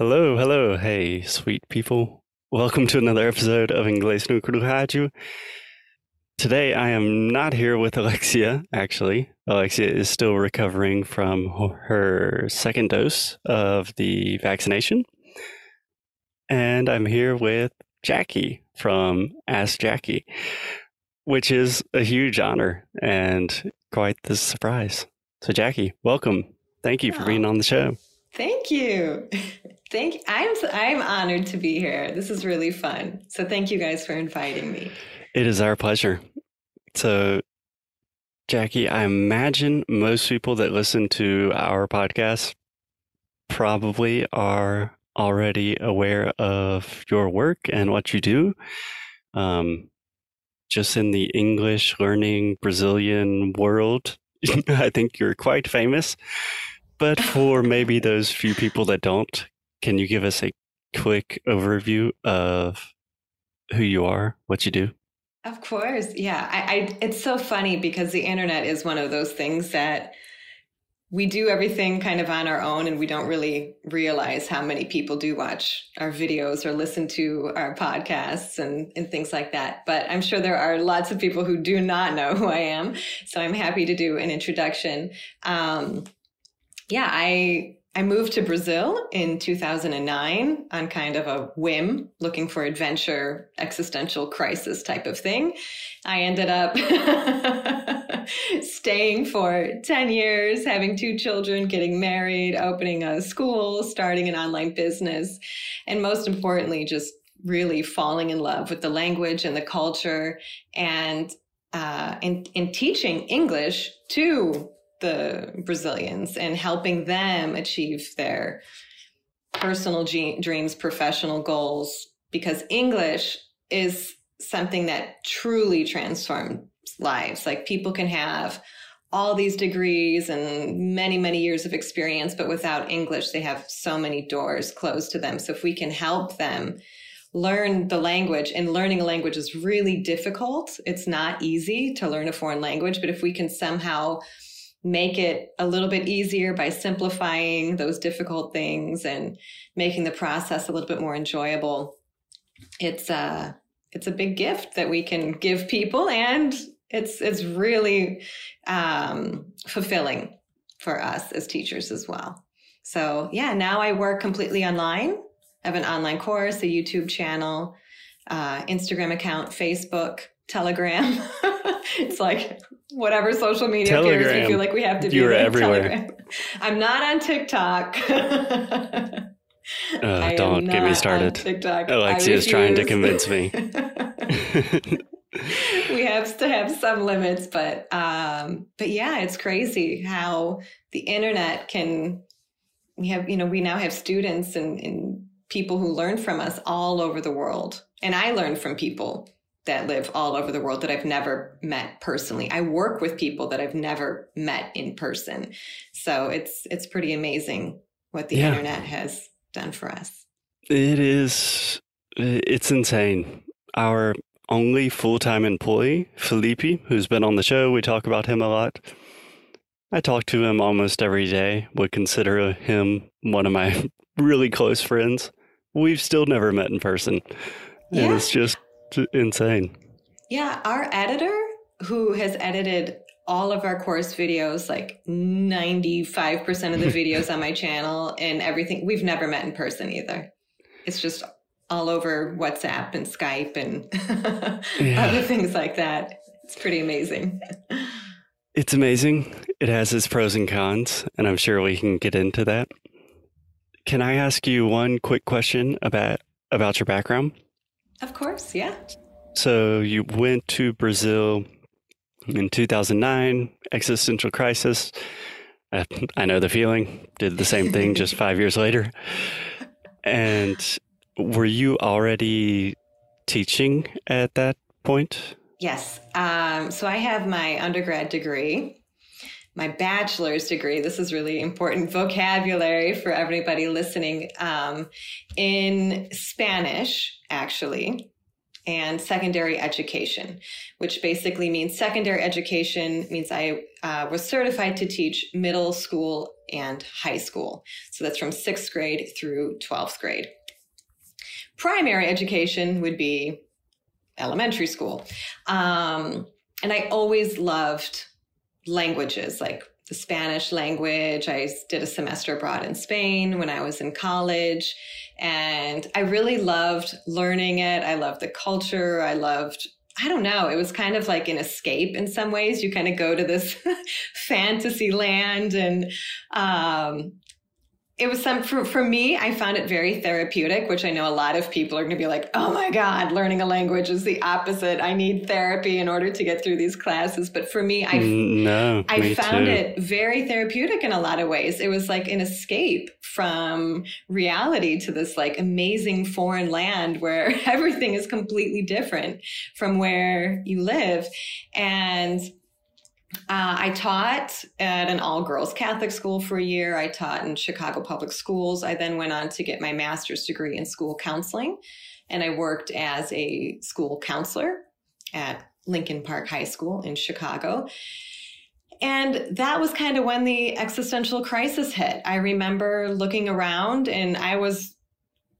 Hello, hello, hey, sweet people. Welcome to another episode of Inglês no Rádio. Today I am not here with Alexia, actually. Alexia is still recovering from her second dose of the vaccination. And I'm here with Jackie from Ask Jackie, which is a huge honor and quite the surprise. So, Jackie, welcome. Thank you for being on the show. Thank you. Thank I'm I'm honored to be here. This is really fun. So thank you guys for inviting me. It is our pleasure. So Jackie, I imagine most people that listen to our podcast probably are already aware of your work and what you do. Um, just in the English learning Brazilian world, I think you're quite famous. But for maybe those few people that don't, can you give us a quick overview of who you are, what you do? Of course. Yeah. I, I, it's so funny because the internet is one of those things that we do everything kind of on our own and we don't really realize how many people do watch our videos or listen to our podcasts and, and things like that. But I'm sure there are lots of people who do not know who I am. So I'm happy to do an introduction. Um, yeah, I I moved to Brazil in 2009 on kind of a whim, looking for adventure, existential crisis type of thing. I ended up staying for 10 years, having two children, getting married, opening a school, starting an online business, and most importantly, just really falling in love with the language and the culture and uh, in, in teaching English to the Brazilians and helping them achieve their personal dreams, professional goals, because English is something that truly transforms lives. Like people can have all these degrees and many, many years of experience, but without English, they have so many doors closed to them. So if we can help them learn the language and learning a language is really difficult. It's not easy to learn a foreign language, but if we can somehow make it a little bit easier by simplifying those difficult things and making the process a little bit more enjoyable. It's a uh, it's a big gift that we can give people, and it's it's really um, fulfilling for us as teachers as well. So yeah, now I work completely online. I have an online course, a YouTube channel, uh, Instagram account, Facebook, Telegram. it's like whatever social media Telegram. appears, we feel like we have to do. You're everywhere. Telegram. I'm not on TikTok. uh, don't get me started. TikTok. Alexia is trying to convince me. we have to have some limits, but um, but yeah, it's crazy how the internet can. We have, you know, we now have students and, and people who learn from us all over the world, and I learn from people that live all over the world that I've never met personally. I work with people that I've never met in person. So it's it's pretty amazing what the yeah. internet has done for us. It is it's insane. Our only full-time employee, Felipe, who's been on the show, we talk about him a lot. I talk to him almost every day, would consider him one of my really close friends. We've still never met in person. Yeah. And it's just insane. Yeah, our editor, who has edited all of our course videos, like 95% of the videos on my channel and everything, we've never met in person either. It's just all over WhatsApp and Skype and yeah. other things like that. It's pretty amazing. It's amazing. It has its pros and cons, and I'm sure we can get into that. Can I ask you one quick question about about your background? Of course, yeah. So you went to Brazil in 2009, existential crisis. I, I know the feeling. Did the same thing just five years later. And were you already teaching at that point? Yes. Um, so I have my undergrad degree, my bachelor's degree. This is really important vocabulary for everybody listening um, in Spanish actually. and secondary education, which basically means secondary education means I uh, was certified to teach middle school and high school. So that's from sixth grade through 12th grade. Primary education would be elementary school. Um, and I always loved languages like the Spanish language. I did a semester abroad in Spain when I was in college. And I really loved learning it. I loved the culture. I loved I don't know. It was kind of like an escape in some ways. You kind of go to this fantasy land and um, it was some for, for me i found it very therapeutic which i know a lot of people are going to be like oh my god learning a language is the opposite. I need therapy in order to get through these classes. But for me i mm, no, i me found too. it very therapeutic in a lot of ways. It was like an escape from reality to this like amazing foreign land where everything is completely different from where you live. And uh, I taught at an all girls Catholic school for a year. I taught in Chicago public schools. I then went on to get my master's degree in school counseling, and I worked as a school counselor at Lincoln Park High School in Chicago. And that was kind of when the existential crisis hit. I remember looking around, and I was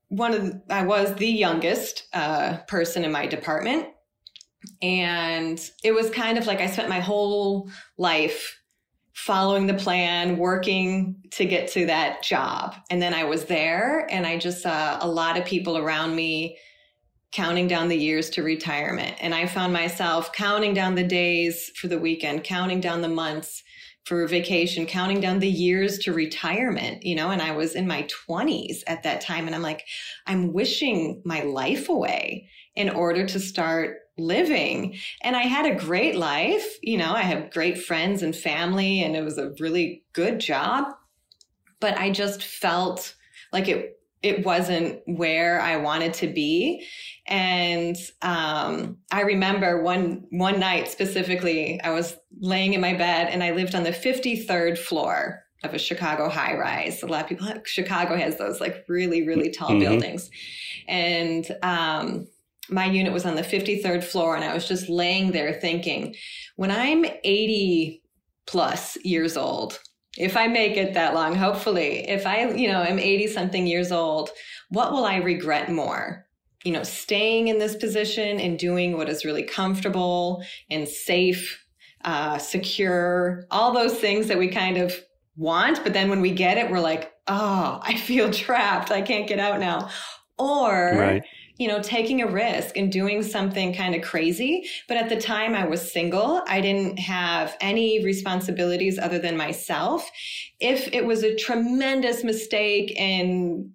one of the, I was the youngest uh, person in my department and it was kind of like I spent my whole life following the plan, working to get to that job. And then I was there and I just saw a lot of people around me counting down the years to retirement. And I found myself counting down the days for the weekend, counting down the months for vacation, counting down the years to retirement, you know, and I was in my 20s at that time. And I'm like, I'm wishing my life away in order to start living. And I had a great life. You know, I have great friends and family, and it was a really good job. But I just felt like it it wasn't where I wanted to be. And um, I remember one one night specifically, I was laying in my bed and I lived on the 53rd floor of a Chicago high rise. A lot of people, Chicago has those like really, really tall mm-hmm. buildings. And um, my unit was on the 53rd floor and I was just laying there thinking, when I'm 80 plus years old, if I make it that long, hopefully, if I, you know, am 80 something years old, what will I regret more? You know, staying in this position and doing what is really comfortable and safe, uh, secure, all those things that we kind of want. But then when we get it, we're like, oh, I feel trapped. I can't get out now. Or, right you know, taking a risk and doing something kind of crazy. But at the time I was single, I didn't have any responsibilities other than myself. If it was a tremendous mistake and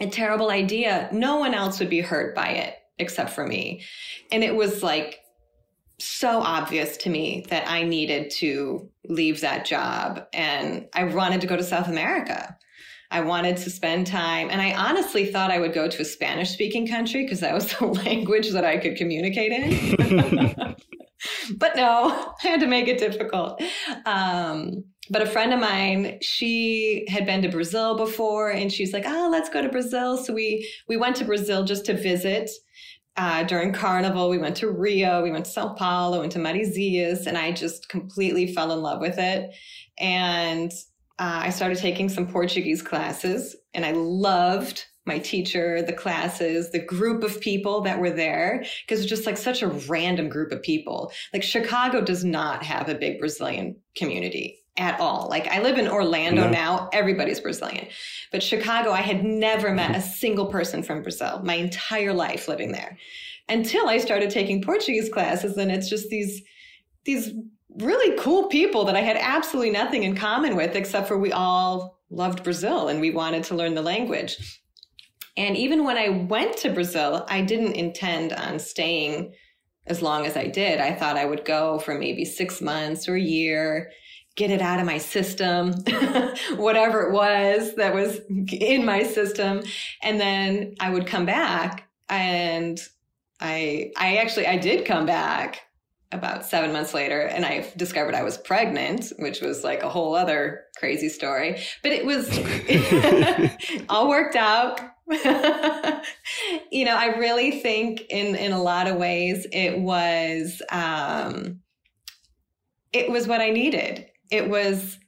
a terrible idea, no one else would be hurt by it except for me. And it was like so obvious to me that I needed to leave that job and I wanted to go to South America. I wanted to spend time. And I honestly thought I would go to a Spanish speaking country because that was the language that I could communicate in. but no, I had to make it difficult. Um, but a friend of mine, she had been to Brazil before and she's like, oh, let's go to Brazil. So we, we went to Brazil just to visit. Uh, during Carnival, we went to Rio, we went to Sao Paulo, went to Marizias, and I just completely fell in love with it. And uh, I started taking some Portuguese classes and I loved my teacher, the classes, the group of people that were there, because it's just like such a random group of people. Like Chicago does not have a big Brazilian community at all. Like I live in Orlando no. now, everybody's Brazilian. But Chicago, I had never met a single person from Brazil my entire life living there until I started taking Portuguese classes. And it's just these, these really cool people that I had absolutely nothing in common with, except for we all loved Brazil and we wanted to learn the language. And even when I went to Brazil, I didn't intend on staying as long as I did. I thought I would go for maybe six months or a year, get it out of my system, whatever it was that was in my system. And then I would come back and I, I actually, I did come back about seven months later and I discovered I was pregnant, which was like a whole other crazy story. But it was all worked out. you know, I really think in in a lot of ways it was um it was what I needed. It was,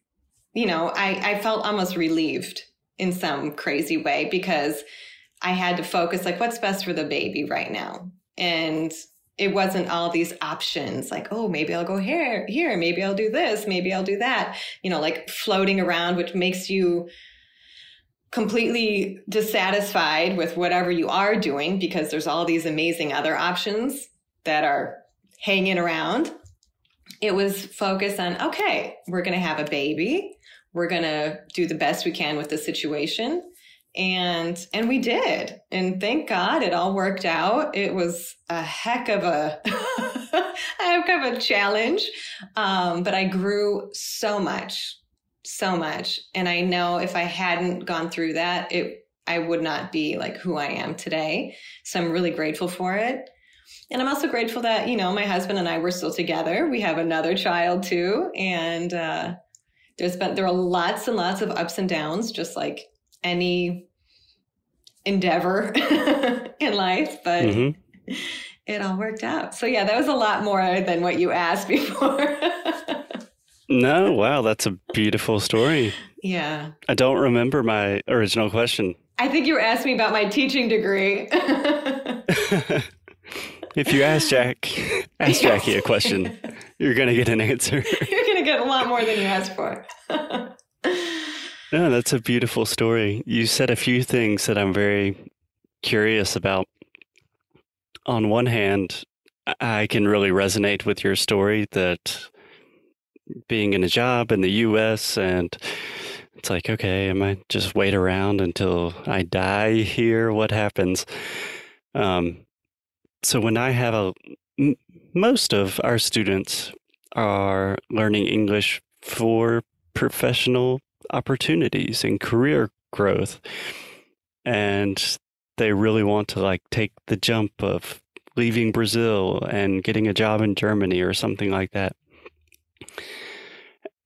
you know, I, I felt almost relieved in some crazy way because I had to focus like what's best for the baby right now. And it wasn't all these options like, oh, maybe I'll go here, here, maybe I'll do this, maybe I'll do that, you know, like floating around, which makes you completely dissatisfied with whatever you are doing because there's all these amazing other options that are hanging around. It was focused on, okay, we're going to have a baby. We're going to do the best we can with the situation and and we did. And thank god it all worked out. It was a heck of a heck of a challenge. Um, but i grew so much so much. And i know if i hadn't gone through that it i would not be like who i am today. So i'm really grateful for it. And i'm also grateful that you know my husband and i were still together. We have another child too. And uh, there's been there are lots and lots of ups and downs just like any endeavor in life, but mm-hmm. it all worked out. So yeah, that was a lot more than what you asked before. no, wow, that's a beautiful story. Yeah. I don't remember my original question. I think you were asking me about my teaching degree. if you ask Jack, ask Jackie a question, you're going to get an answer. you're going to get a lot more than you asked for. No, that's a beautiful story. You said a few things that I'm very curious about. On one hand, I can really resonate with your story that being in a job in the US and it's like, okay, am I just wait around until I die here? What happens? Um, so when I have a, m- most of our students are learning English for professional opportunities and career growth. And they really want to like take the jump of leaving Brazil and getting a job in Germany or something like that.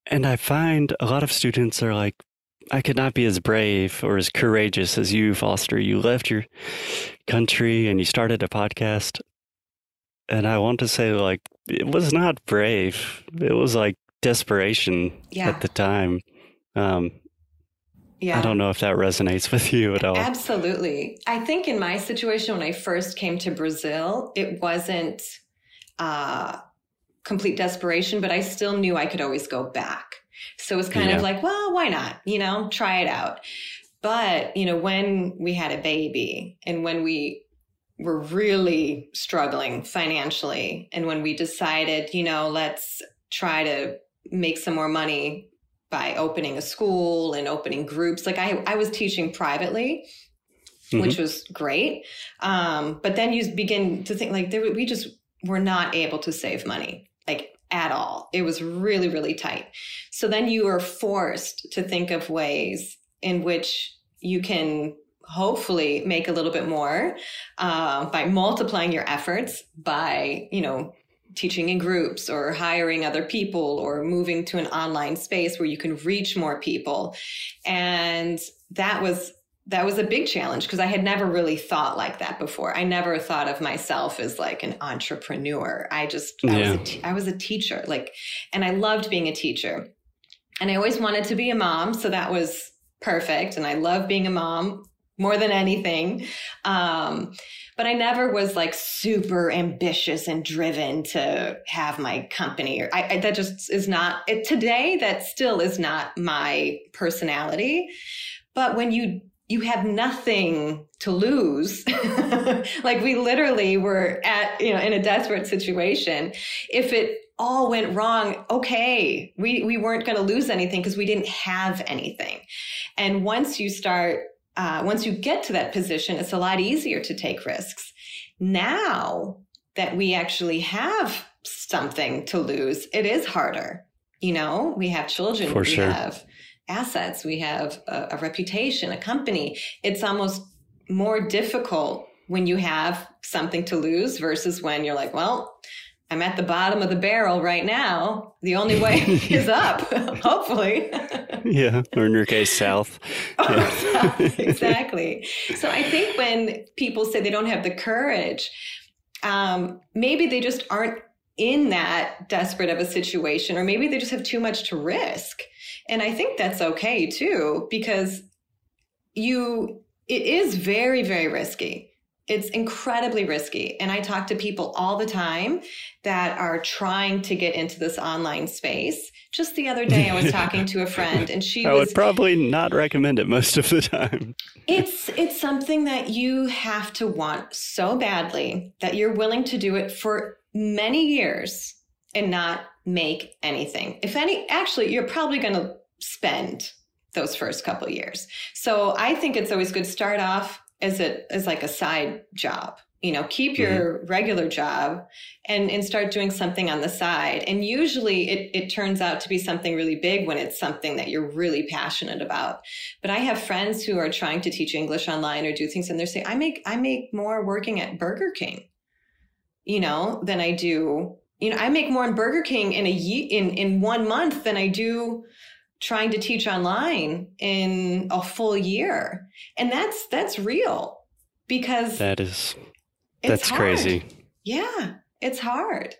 And I find a lot of students are like, I could not be as brave or as courageous as you, Foster. You left your country and you started a podcast. And I want to say, like, it was not brave. It was like desperation yeah. at the time. Um, yeah. I don't know if that resonates with you at all. Absolutely. I think in my situation, when I first came to Brazil, it wasn't uh, complete desperation, but I still knew I could always go back. So it was kind yeah. of like, well, why not? You know, try it out. But, you know, when we had a baby and when we were really struggling financially, and when we decided, you know, let's try to make some more money by opening a school and opening groups. Like I, I was teaching privately, mm-hmm. which was great. Um, but then you begin to think like there, we just were not able to save money, like at all. It was really, really tight. So then you are forced to think of ways in which you can hopefully make a little bit more uh, by multiplying your efforts by you know teaching in groups or hiring other people or moving to an online space where you can reach more people. And that was that was a big challenge because I had never really thought like that before. I never thought of myself as like an entrepreneur. I just I, was, a t- I was a teacher, like, and I loved being a teacher. And I always wanted to be a mom, so that was perfect. And I love being a mom more than anything. Um, but I never was like super ambitious and driven to have my company. I, I, that just is not it, today. That still is not my personality. But when you you have nothing to lose, like we literally were at you know in a desperate situation. If it all went wrong, okay, we we weren't going to lose anything because we didn't have anything. And once you start uh, once you get to that position, it's a lot easier to take risks. Now that we actually have something to lose, it is harder. You know, we have children, For we sure. have assets, we have a, a reputation, a company. It's almost more difficult when you have something to lose versus when you're like, well, I'm at the bottom of the barrel right now. The only way is up, hopefully. yeah, or in your case, south. Yeah. Oh, exactly. So I think when people say they don't have the courage, um, maybe they just aren't in that desperate of a situation, or maybe they just have too much to risk. And I think that's okay too, because you, it is very, very risky it's incredibly risky. And I talk to people all the time that are trying to get into this online space. Just the other day, I was talking to a friend and she I was, would probably not recommend it most of the time. It's it's something that you have to want so badly that you're willing to do it for many years and not make anything. If any, actually, you're probably going to spend those first couple years. So I think it's always good to start off as a as like a side job you know keep mm-hmm. your regular job and and start doing something on the side and usually it it turns out to be something really big when it's something that you're really passionate about but i have friends who are trying to teach english online or do things and they're saying i make i make more working at burger king you know than i do you know i make more in burger king in a in in one month than i do trying to teach online in a full year. And that's that's real because that is that's crazy. Yeah, it's hard.